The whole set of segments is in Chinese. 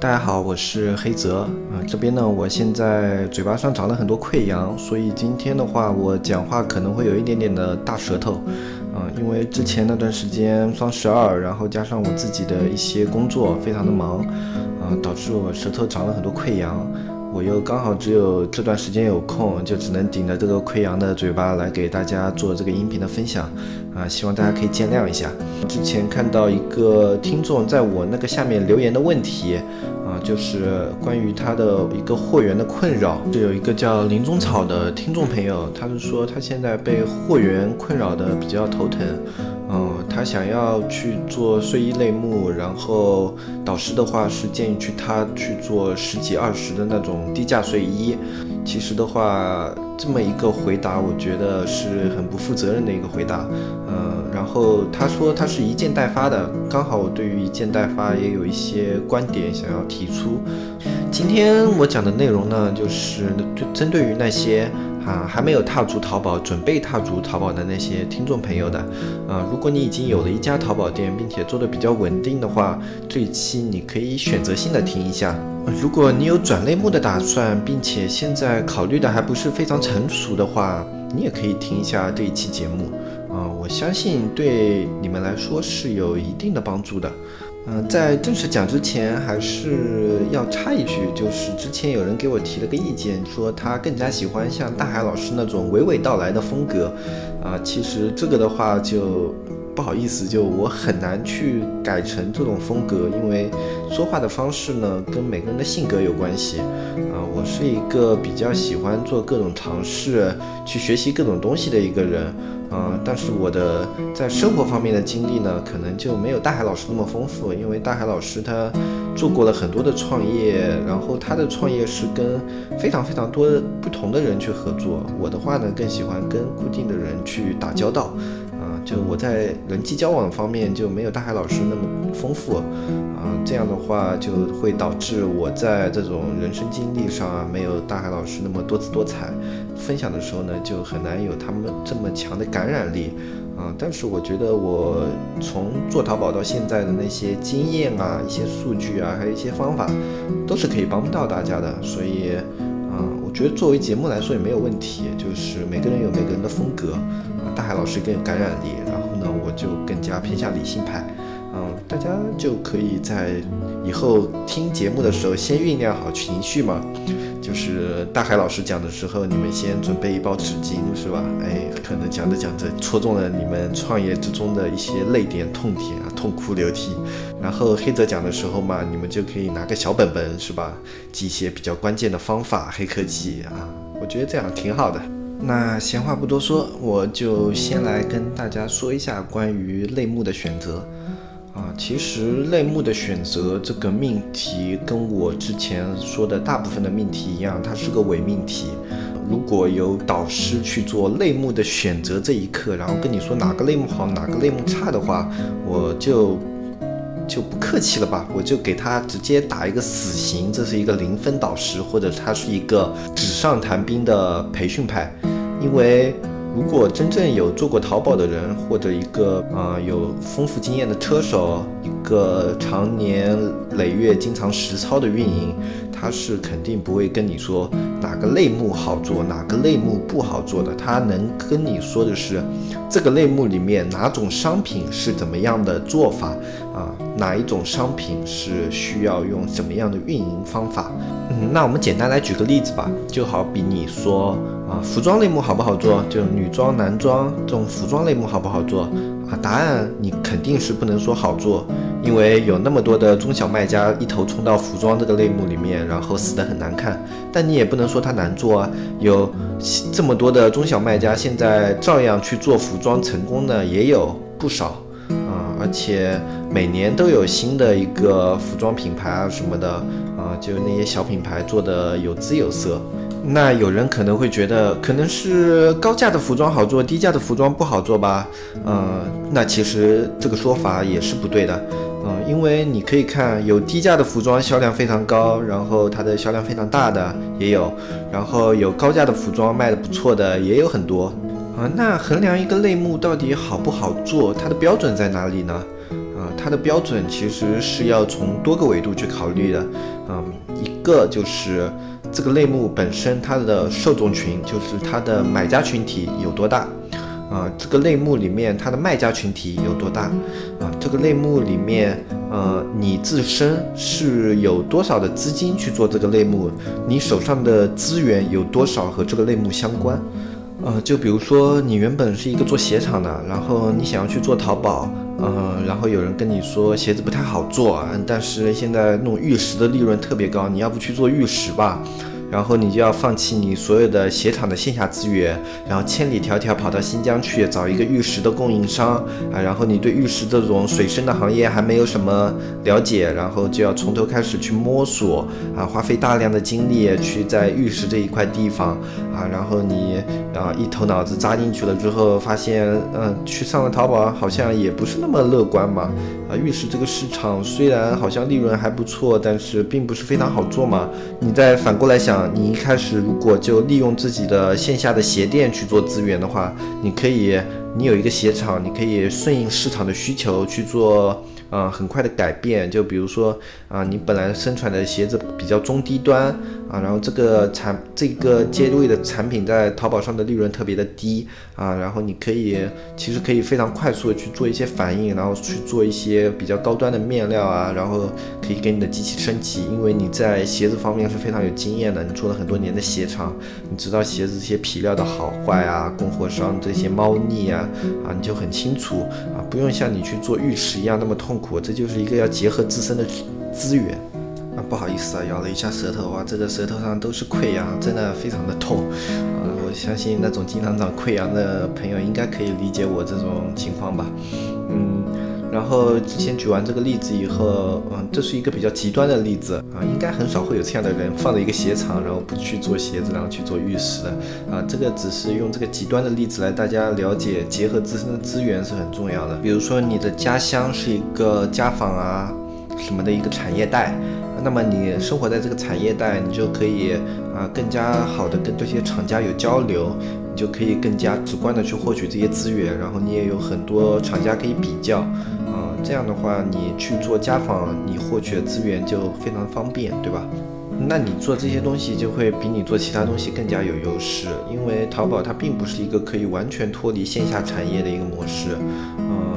大家好，我是黑泽啊。这边呢，我现在嘴巴上长了很多溃疡，所以今天的话，我讲话可能会有一点点的大舌头，啊，因为之前那段时间双十二，然后加上我自己的一些工作非常的忙，啊，导致我舌头长了很多溃疡。我又刚好只有这段时间有空，就只能顶着这个溃疡的嘴巴来给大家做这个音频的分享，啊，希望大家可以见谅一下。之前看到一个听众在我那个下面留言的问题，就是关于他的一个货源的困扰，就有一个叫林中草的听众朋友，他是说他现在被货源困扰的比较头疼。嗯，他想要去做睡衣类目，然后导师的话是建议去他去做十几二十的那种低价睡衣。其实的话，这么一个回答，我觉得是很不负责任的一个回答。嗯，然后他说他是一件代发的，刚好我对于一件代发也有一些观点想要提出。今天我讲的内容呢，就是针对于那些。啊，还没有踏足淘宝，准备踏足淘宝的那些听众朋友的，啊，如果你已经有了一家淘宝店，并且做的比较稳定的话，这一期你可以选择性的听一下。如果你有转类目的打算，并且现在考虑的还不是非常成熟的话，你也可以听一下这一期节目。啊，我相信对你们来说是有一定的帮助的。嗯，在正式讲之前，还是要插一句，就是之前有人给我提了个意见，说他更加喜欢像大海老师那种娓娓道来的风格，啊，其实这个的话就不好意思，就我很难去改成这种风格，因为说话的方式呢，跟每个人的性格有关系，啊，我是一个比较喜欢做各种尝试，去学习各种东西的一个人。啊，但是我的在生活方面的经历呢，可能就没有大海老师那么丰富，因为大海老师他做过了很多的创业，然后他的创业是跟非常非常多不同的人去合作。我的话呢，更喜欢跟固定的人去打交道。就我在人际交往方面就没有大海老师那么丰富，啊，这样的话就会导致我在这种人生经历上啊没有大海老师那么多姿多彩，分享的时候呢就很难有他们这么强的感染力，啊，但是我觉得我从做淘宝到现在的那些经验啊、一些数据啊，还有一些方法，都是可以帮到大家的，所以，我觉得作为节目来说也没有问题，就是每个人有每个人的风格。大海老师更有感染力，然后呢，我就更加偏向理性派，嗯，大家就可以在以后听节目的时候先酝酿好情绪嘛，就是大海老师讲的时候，你们先准备一包纸巾，是吧？哎，可能讲着讲着戳中了你们创业之中的一些泪点、痛点啊，痛哭流涕。然后黑泽讲的时候嘛，你们就可以拿个小本本，是吧？记一些比较关键的方法、黑科技啊，我觉得这样挺好的。那闲话不多说，我就先来跟大家说一下关于类目的选择。啊，其实类目的选择这个命题，跟我之前说的大部分的命题一样，它是个伪命题。如果有导师去做类目的选择这一刻，然后跟你说哪个类目好，哪个类目差的话，我就就不客气了吧，我就给他直接打一个死刑，这是一个零分导师，或者他是一个纸上谈兵的培训派。因为如果真正有做过淘宝的人，或者一个啊有丰富经验的车手，一个常年累月经常实操的运营，他是肯定不会跟你说哪个类目好做，哪个类目不好做的。他能跟你说的是，这个类目里面哪种商品是怎么样的做法啊，哪一种商品是需要用什么样的运营方法。嗯，那我们简单来举个例子吧，就好比你说。啊，服装类目好不好做？就女装、男装这种服装类目好不好做？啊，答案你肯定是不能说好做，因为有那么多的中小卖家一头冲到服装这个类目里面，然后死得很难看。但你也不能说它难做啊，有这么多的中小卖家现在照样去做服装成功的也有不少啊，而且每年都有新的一个服装品牌啊什么的，啊，就那些小品牌做的有姿有色。那有人可能会觉得，可能是高价的服装好做，低价的服装不好做吧？嗯，那其实这个说法也是不对的。嗯，因为你可以看，有低价的服装销量非常高，然后它的销量非常大的也有，然后有高价的服装卖的不错的也有很多。啊，那衡量一个类目到底好不好做，它的标准在哪里呢？啊，它的标准其实是要从多个维度去考虑的。嗯，一个就是这个类目本身它的受众群，就是它的买家群体有多大。啊，这个类目里面它的卖家群体有多大？啊，这个类目里面，呃，你自身是有多少的资金去做这个类目？你手上的资源有多少和这个类目相关？呃，就比如说你原本是一个做鞋厂的，然后你想要去做淘宝，嗯，然后有人跟你说鞋子不太好做，但是现在弄玉石的利润特别高，你要不去做玉石吧？然后你就要放弃你所有的鞋厂的线下资源，然后千里迢迢跑到新疆去找一个玉石的供应商啊，然后你对玉石这种水深的行业还没有什么了解，然后就要从头开始去摸索啊，花费大量的精力去在玉石这一块地方啊，然后你啊一头脑子扎进去了之后，发现嗯去上了淘宝好像也不是那么乐观嘛啊，玉石这个市场虽然好像利润还不错，但是并不是非常好做嘛，你再反过来想。你一开始如果就利用自己的线下的鞋店去做资源的话，你可以，你有一个鞋厂，你可以顺应市场的需求去做。啊，很快的改变，就比如说啊，你本来生产的鞋子比较中低端啊，然后这个产这个阶位的产品在淘宝上的利润特别的低啊，然后你可以其实可以非常快速的去做一些反应，然后去做一些比较高端的面料啊，然后可以给你的机器升级，因为你在鞋子方面是非常有经验的，你做了很多年的鞋厂，你知道鞋子这些皮料的好坏啊，供货商这些猫腻啊啊，你就很清楚啊，不用像你去做玉石一样那么痛。苦，这就是一个要结合自身的资源！不好意思啊，咬了一下舌头，哇，这个舌头上都是溃疡，真的非常的痛啊！我相信那种经常长溃疡的朋友应该可以理解我这种情况吧？嗯，然后之前举完这个例子以后，嗯，这是一个比较极端的例子啊，应该很少会有这样的人放了一个鞋厂，然后不去做鞋子，然后去做玉石的啊。这个只是用这个极端的例子来大家了解，结合自身的资源是很重要的。比如说你的家乡是一个家纺啊什么的一个产业带，那么你生活在这个产业带，你就可以啊更加好的跟这些厂家有交流。你就可以更加直观的去获取这些资源，然后你也有很多厂家可以比较，啊，这样的话你去做家纺，你获取的资源就非常方便，对吧？那你做这些东西就会比你做其他东西更加有优势，因为淘宝它并不是一个可以完全脱离线下产业的一个模式，嗯。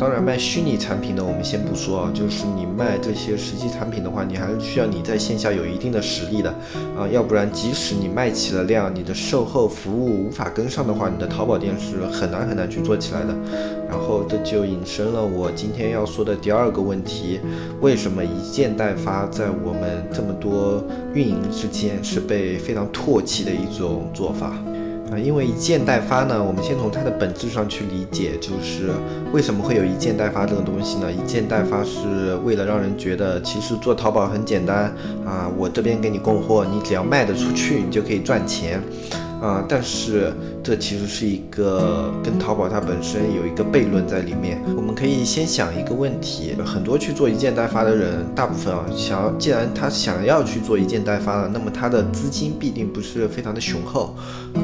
当然，卖虚拟产品的我们先不说啊，就是你卖这些实际产品的话，你还是需要你在线下有一定的实力的啊，要不然即使你卖起了量，你的售后服务无法跟上的话，你的淘宝店是很难很难去做起来的。然后这就引申了我今天要说的第二个问题：为什么一件代发在我们这么多运营之间是被非常唾弃的一种做法？啊，因为一件代发呢，我们先从它的本质上去理解，就是为什么会有一件代发这个东西呢？一件代发是为了让人觉得，其实做淘宝很简单啊，我这边给你供货，你只要卖得出去，你就可以赚钱。啊，但是这其实是一个跟淘宝它本身有一个悖论在里面。我们可以先想一个问题：很多去做一件代发的人，大部分啊，想要既然他想要去做一件代发了，那么他的资金必定不是非常的雄厚。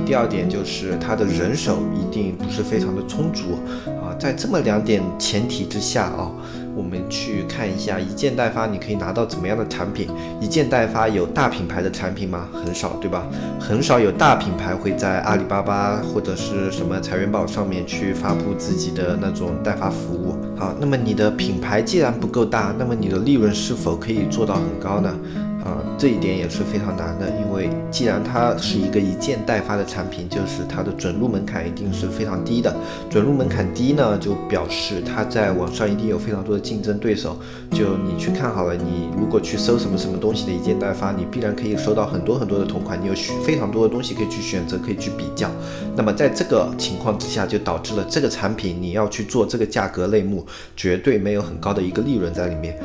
第二点就是他的人手一定不是非常的充足啊。在这么两点前提之下啊。我们去看一下一件代发，你可以拿到怎么样的产品？一件代发有大品牌的产品吗？很少，对吧？很少有大品牌会在阿里巴巴或者是什么财源宝上面去发布自己的那种代发服务。好，那么你的品牌既然不够大，那么你的利润是否可以做到很高呢？啊，这一点也是非常难的，因为既然它是一个一件代发的产品，就是它的准入门槛一定是非常低的。准入门槛低呢，就表示它在网上一定有非常多的竞争对手。就你去看好了，你如果去搜什么什么东西的一件代发，你必然可以搜到很多很多的同款，你有非常多的东西可以去选择，可以去比较。那么在这个情况之下，就导致了这个产品你要去做这个价格类目，绝对没有很高的一个利润在里面。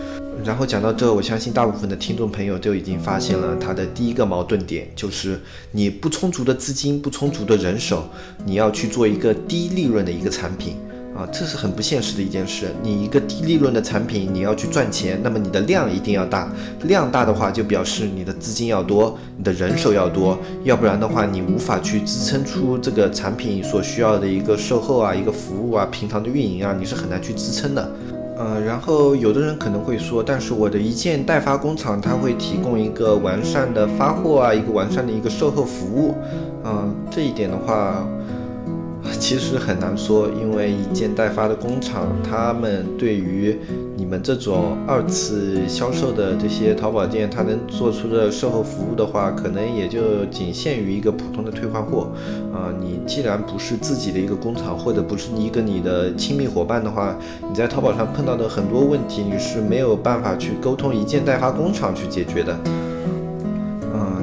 然后讲到这，我相信大部分的听众朋友就已经发现了它的第一个矛盾点，就是你不充足的资金、不充足的人手，你要去做一个低利润的一个产品啊，这是很不现实的一件事。你一个低利润的产品，你要去赚钱，那么你的量一定要大，量大的话就表示你的资金要多，你的人手要多，要不然的话你无法去支撑出这个产品所需要的一个售后啊、一个服务啊、平常的运营啊，你是很难去支撑的。呃，然后有的人可能会说，但是我的一件代发工厂，它会提供一个完善的发货啊，一个完善的一个售后服务，嗯，这一点的话。其实很难说，因为一件代发的工厂，他们对于你们这种二次销售的这些淘宝店，他能做出的售后服务的话，可能也就仅限于一个普通的退换货。啊，你既然不是自己的一个工厂，或者不是一个你的亲密伙伴的话，你在淘宝上碰到的很多问题，你是没有办法去沟通一件代发工厂去解决的。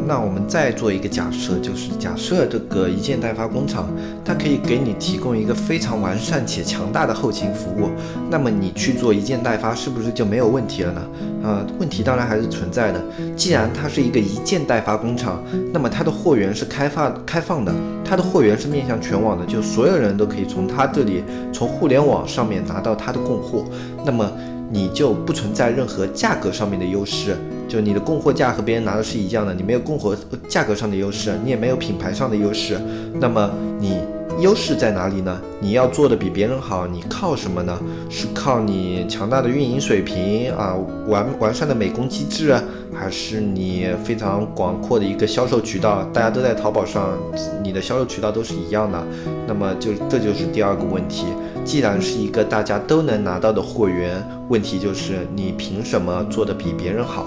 那我们再做一个假设，就是假设这个一件代发工厂，它可以给你提供一个非常完善且强大的后勤服务，那么你去做一件代发，是不是就没有问题了呢？呃，问题当然还是存在的。既然它是一个一件代发工厂，那么它的货源是开发开放的，它的货源是面向全网的，就所有人都可以从它这里，从互联网上面拿到它的供货，那么你就不存在任何价格上面的优势。就你的供货价和别人拿的是一样的，你没有供货价格上的优势，你也没有品牌上的优势，那么你优势在哪里呢？你要做的比别人好，你靠什么呢？是靠你强大的运营水平啊，完完善的美工机制，还是你非常广阔的一个销售渠道？大家都在淘宝上，你的销售渠道都是一样的，那么就这就是第二个问题。既然是一个大家都能拿到的货源，问题就是你凭什么做的比别人好？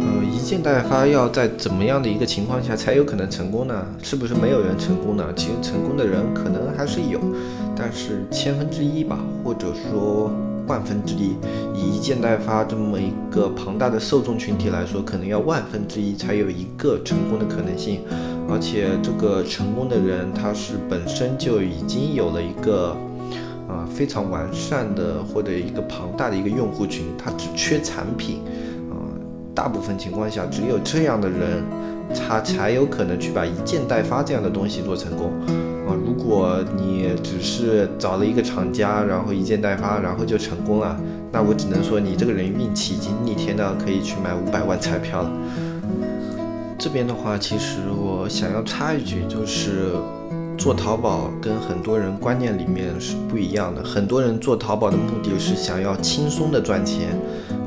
呃，一件代发要在怎么样的一个情况下才有可能成功呢？是不是没有人成功呢？其实成功的人可能还是有，但是千分之一吧，或者说万分之一。以一件代发这么一个庞大的受众群体来说，可能要万分之一才有一个成功的可能性。而且这个成功的人，他是本身就已经有了一个。啊，非常完善的或者一个庞大的一个用户群，他只缺产品，大部分情况下只有这样的人，他才有可能去把一件代发这样的东西做成功，啊，如果你只是找了一个厂家，然后一件代发，然后就成功了，那我只能说你这个人运气已经逆天到可以去买五百万彩票了。这边的话，其实我想要插一句，就是。做淘宝跟很多人观念里面是不一样的，很多人做淘宝的目的是想要轻松的赚钱，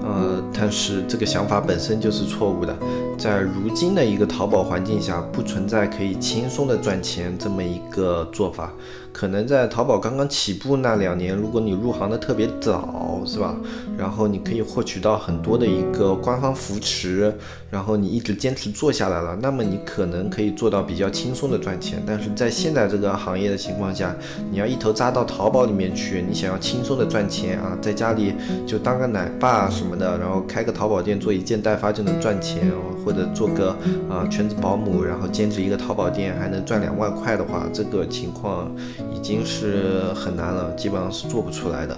呃，但是这个想法本身就是错误的。在如今的一个淘宝环境下，不存在可以轻松的赚钱这么一个做法。可能在淘宝刚刚起步那两年，如果你入行的特别早，是吧？然后你可以获取到很多的一个官方扶持，然后你一直坚持做下来了，那么你可能可以做到比较轻松的赚钱。但是在现在这个行业的情况下，你要一头扎到淘宝里面去，你想要轻松的赚钱啊，在家里就当个奶爸什么的，然后开个淘宝店做一件代发就能赚钱，或者做个啊全职保姆，然后兼职一个淘宝店还能赚两万块的话，这个情况。已经是很难了，基本上是做不出来的。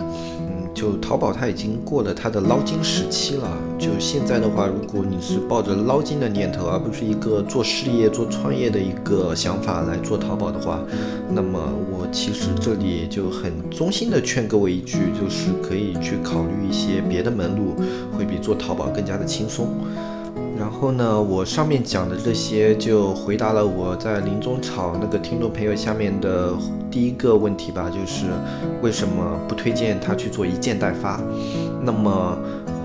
就淘宝它已经过了它的捞金时期了。就现在的话，如果你是抱着捞金的念头，而不是一个做事业、做创业的一个想法来做淘宝的话，那么我其实这里就很衷心的劝各位一句，就是可以去考虑一些别的门路，会比做淘宝更加的轻松。然后呢，我上面讲的这些就回答了我在临终场那个听众朋友下面的第一个问题吧，就是为什么不推荐他去做一件代发？那么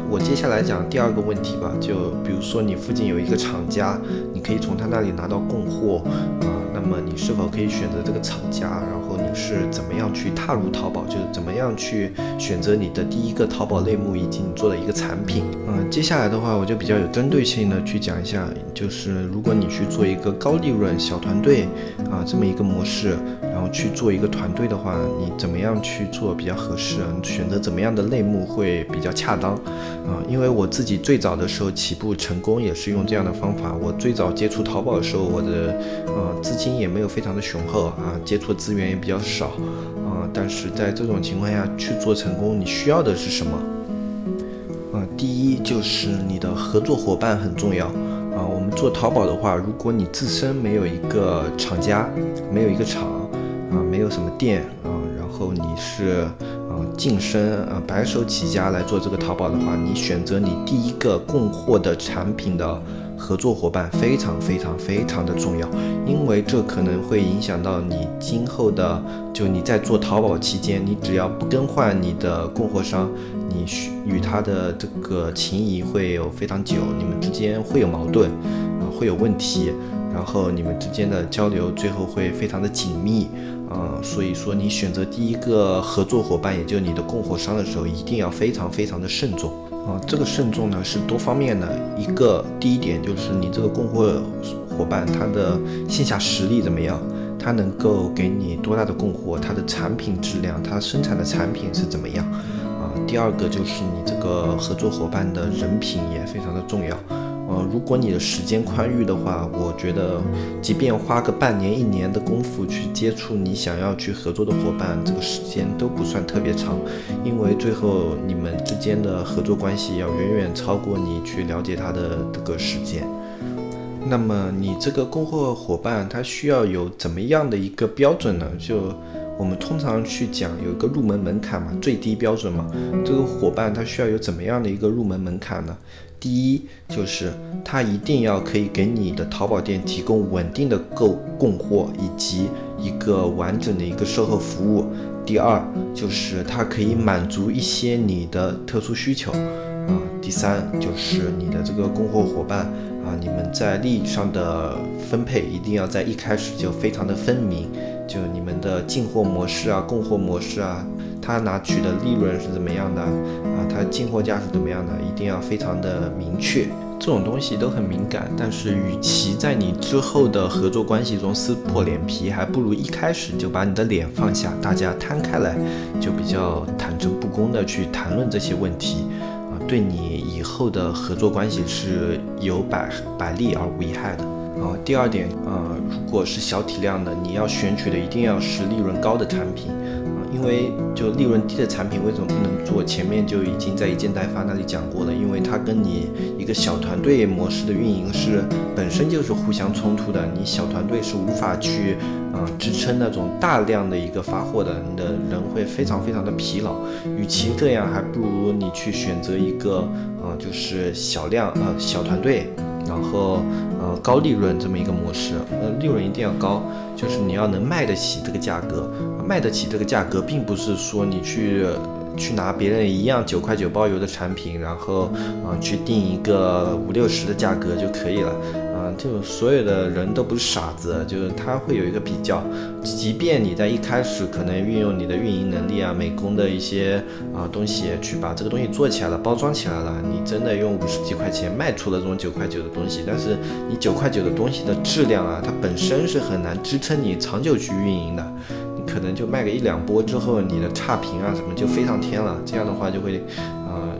我接下来讲第二个问题吧，就比如说你附近有一个厂家，你可以从他那里拿到供货啊，那么你是否可以选择这个厂家？然后你是怎么样去踏入淘宝？就是怎么样去选择你的第一个淘宝类目，以及你做的一个产品。嗯，接下来的话，我就比较有针对性的去讲一下，就是如果你去做一个高利润小团队啊这么一个模式，然后去做一个团队的话，你怎么样去做比较合适啊？选择怎么样的类目会比较恰当？啊，因为我自己最早的时候起步成功也是用这样的方法。我最早接触淘宝的时候，我的呃资金也没有非常的雄厚啊，接触资源也比较少啊。但是在这种情况下去做成功，你需要的是什么？啊，第一就是你的合作伙伴很重要啊。我们做淘宝的话，如果你自身没有一个厂家，没有一个厂啊，没有什么店啊，然后你是啊。晋升啊，白手起家来做这个淘宝的话，你选择你第一个供货的产品的合作伙伴非常非常非常的重要，因为这可能会影响到你今后的，就你在做淘宝期间，你只要不更换你的供货商，你与他的这个情谊会有非常久，你们之间会有矛盾啊，会有问题，然后你们之间的交流最后会非常的紧密。啊，所以说你选择第一个合作伙伴，也就是你的供货商的时候，一定要非常非常的慎重啊。这个慎重呢是多方面的，一个第一点就是你这个供货伙伴他的线下实力怎么样，他能够给你多大的供货，他的产品质量，他生产的产品是怎么样啊。第二个就是你这个合作伙伴的人品也非常的重要。呃，如果你的时间宽裕的话，我觉得，即便花个半年、一年的功夫去接触你想要去合作的伙伴，这个时间都不算特别长，因为最后你们之间的合作关系要远远超过你去了解他的这个时间。那么你这个供货伙伴他需要有怎么样的一个标准呢？就我们通常去讲有一个入门门槛嘛，最低标准嘛，这个伙伴他需要有怎么样的一个入门门槛呢？第一就是他一定要可以给你的淘宝店提供稳定的购供货以及一个完整的一个售后服务。第二就是他可以满足一些你的特殊需求啊。第三就是你的这个供货伙伴啊，你们在利益上的分配一定要在一开始就非常的分明，就你们的进货模式啊、供货模式啊。他拿取的利润是怎么样的啊？他进货价是怎么样的？一定要非常的明确，这种东西都很敏感。但是，与其在你之后的合作关系中撕破脸皮，还不如一开始就把你的脸放下，大家摊开来，就比较坦诚不公的去谈论这些问题啊，对你以后的合作关系是有百百利而无一害的。啊，第二点，呃，如果是小体量的，你要选取的一定要是利润高的产品。因为就利润低的产品为什么不能做？前面就已经在一件代发那里讲过了，因为它跟你一个小团队模式的运营是本身就是互相冲突的，你小团队是无法去啊支撑那种大量的一个发货的，你的人会非常非常的疲劳。与其这样，还不如你去选择一个啊就是小量啊小团队。然后，呃，高利润这么一个模式，呃，利润一定要高，就是你要能卖得起这个价格，卖得起这个价格，并不是说你去。去拿别人一样九块九包邮的产品，然后啊去定一个五六十的价格就可以了，啊，就所有的人都不是傻子，就是他会有一个比较，即便你在一开始可能运用你的运营能力啊、美工的一些啊东西去把这个东西做起来了、包装起来了，你真的用五十几块钱卖出了这种九块九的东西，但是你九块九的东西的质量啊，它本身是很难支撑你长久去运营的。可能就卖个一两波之后，你的差评啊什么就飞上天了，这样的话就会，呃，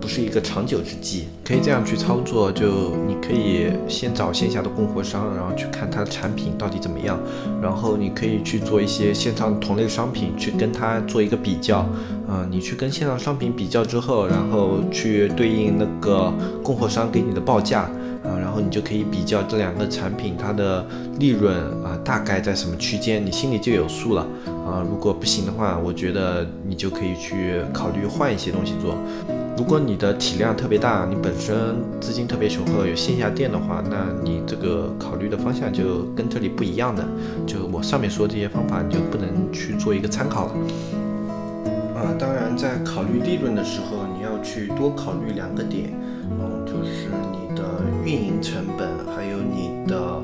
不是一个长久之计。可以这样去操作，就你可以先找线下的供货商，然后去看他的产品到底怎么样，然后你可以去做一些线上同类商品，去跟他做一个比较。嗯，你去跟线上商品比较之后，然后去对应那个供货商给你的报价。啊，然后你就可以比较这两个产品它的利润，大概在什么区间，你心里就有数了啊。如果不行的话，我觉得你就可以去考虑换一些东西做。如果你的体量特别大，你本身资金特别雄厚，有线下店的话，那你这个考虑的方向就跟这里不一样的。就我上面说这些方法，你就不能去做一个参考了。啊，当然在考虑利润的时候，你要去多考虑两个点，嗯，就是你的运营成本，还有你的。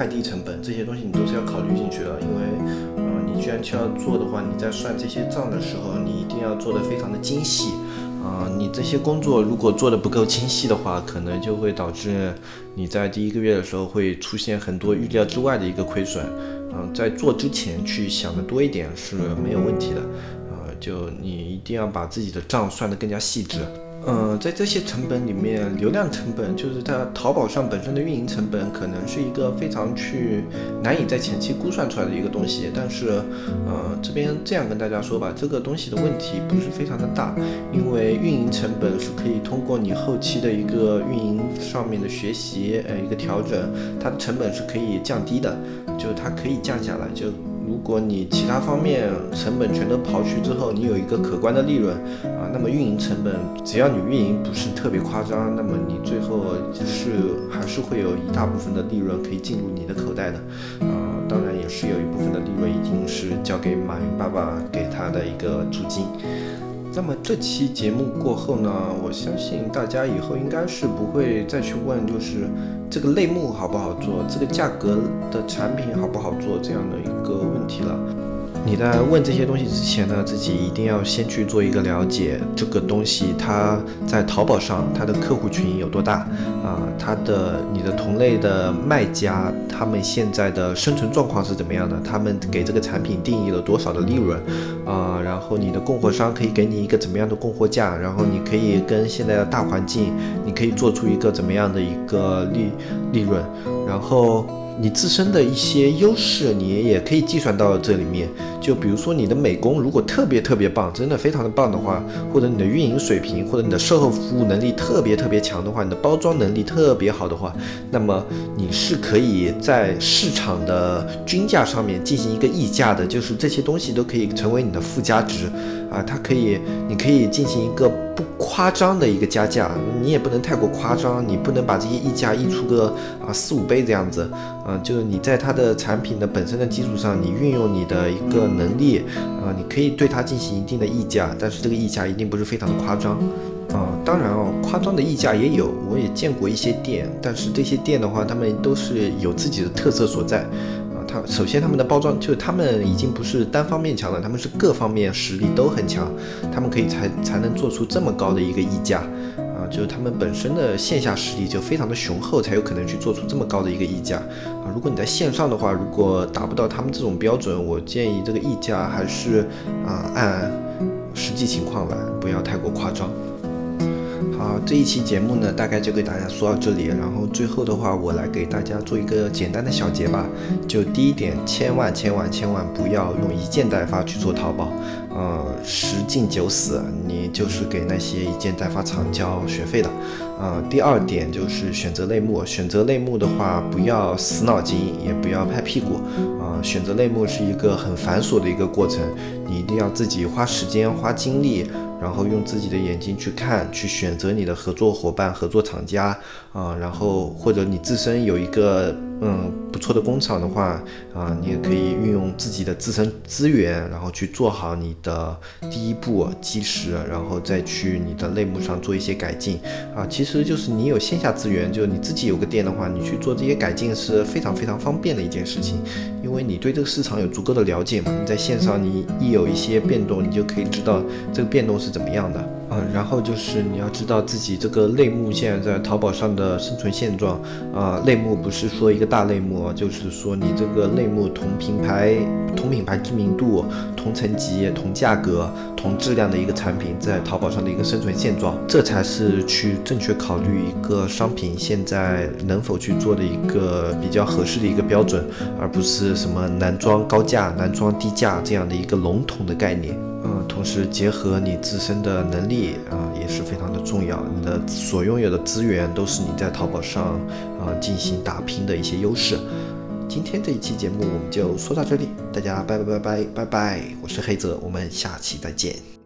快递成本这些东西你都是要考虑进去的，因为呃你既然去要做的话，你在算这些账的时候，你一定要做的非常的精细。啊，你这些工作如果做的不够精细的话，可能就会导致你在第一个月的时候会出现很多预料之外的一个亏损。嗯，在做之前去想的多一点是没有问题的。呃，就你一定要把自己的账算得更加细致。嗯，在这些成本里面，流量成本就是它淘宝上本身的运营成本，可能是一个非常去难以在前期估算出来的一个东西。但是，呃，这边这样跟大家说吧，这个东西的问题不是非常的大，因为运营成本是可以通过你后期的一个运营上面的学习，呃，一个调整，它的成本是可以降低的，就它可以降下来，就。如果你其他方面成本全都刨去之后，你有一个可观的利润啊，那么运营成本只要你运营不是特别夸张，那么你最后是还是会有一大部分的利润可以进入你的口袋的，啊，当然也是有一部分的利润一定是交给马云爸爸给他的一个租金。那么这期节目过后呢，我相信大家以后应该是不会再去问，就是这个类目好不好做，这个价格的产品好不好做这样的一个问题了。你在问这些东西之前呢，自己一定要先去做一个了解，这个东西它在淘宝上它的客户群有多大啊？它的你的同类的卖家，他们现在的生存状况是怎么样的？他们给这个产品定义了多少的利润啊？然后你的供货商可以给你一个怎么样的供货价？然后你可以跟现在的大环境，你可以做出一个怎么样的一个利利润？然后。你自身的一些优势，你也可以计算到这里面。就比如说你的美工如果特别特别棒，真的非常的棒的话，或者你的运营水平，或者你的售后服务能力特别特别强的话，你的包装能力特别好的话，那么你是可以在市场的均价上面进行一个溢价的，就是这些东西都可以成为你的附加值啊，它可以，你可以进行一个不夸张的一个加价，你也不能太过夸张，你不能把这些溢价溢出个啊四五倍这样子。嗯，就是你在它的产品的本身的基础上，你运用你的一个能力，啊，你可以对它进行一定的溢价，但是这个溢价一定不是非常的夸张，啊，当然哦，夸张的溢价也有，我也见过一些店，但是这些店的话，他们都是有自己的特色所在，它首先他们的包装就他们已经不是单方面强了，他们是各方面实力都很强，他们可以才才能做出这么高的一个溢价啊。就是他们本身的线下实力就非常的雄厚，才有可能去做出这么高的一个溢价啊！如果你在线上的话，如果达不到他们这种标准，我建议这个溢价还是啊按实际情况来，不要太过夸张。好，这一期节目呢，大概就给大家说到这里。然后最后的话，我来给大家做一个简单的小结吧。就第一点，千万千万千万不要用一件代发去做淘宝，呃，十进九死，你就是给那些一件代发厂交学费的。呃，第二点就是选择类目，选择类目的话，不要死脑筋，也不要拍屁股。啊，选择类目是一个很繁琐的一个过程，你一定要自己花时间、花精力。然后用自己的眼睛去看，去选择你的合作伙伴、合作厂家啊，然后或者你自身有一个。嗯，不错的工厂的话，啊，你也可以运用自己的自身资源，然后去做好你的第一步基石，然后再去你的类目上做一些改进，啊，其实就是你有线下资源，就你自己有个店的话，你去做这些改进是非常非常方便的一件事情，因为你对这个市场有足够的了解嘛，你在线上你一有一些变动，你就可以知道这个变动是怎么样的。嗯，然后就是你要知道自己这个类目现在在淘宝上的生存现状啊，类目不是说一个大类目，就是说你这个类目同品牌、同品牌知名度、同层级、同价格、同质量的一个产品在淘宝上的一个生存现状，这才是去正确考虑一个商品现在能否去做的一个比较合适的一个标准，而不是什么男装高价、男装低价这样的一个笼统的概念。嗯，同时结合你自身的能力啊，也是非常的重要。你的所拥有的资源都是你在淘宝上啊进行打拼的一些优势。今天这一期节目我们就说到这里，大家拜拜拜拜拜拜，我是黑泽，我们下期再见。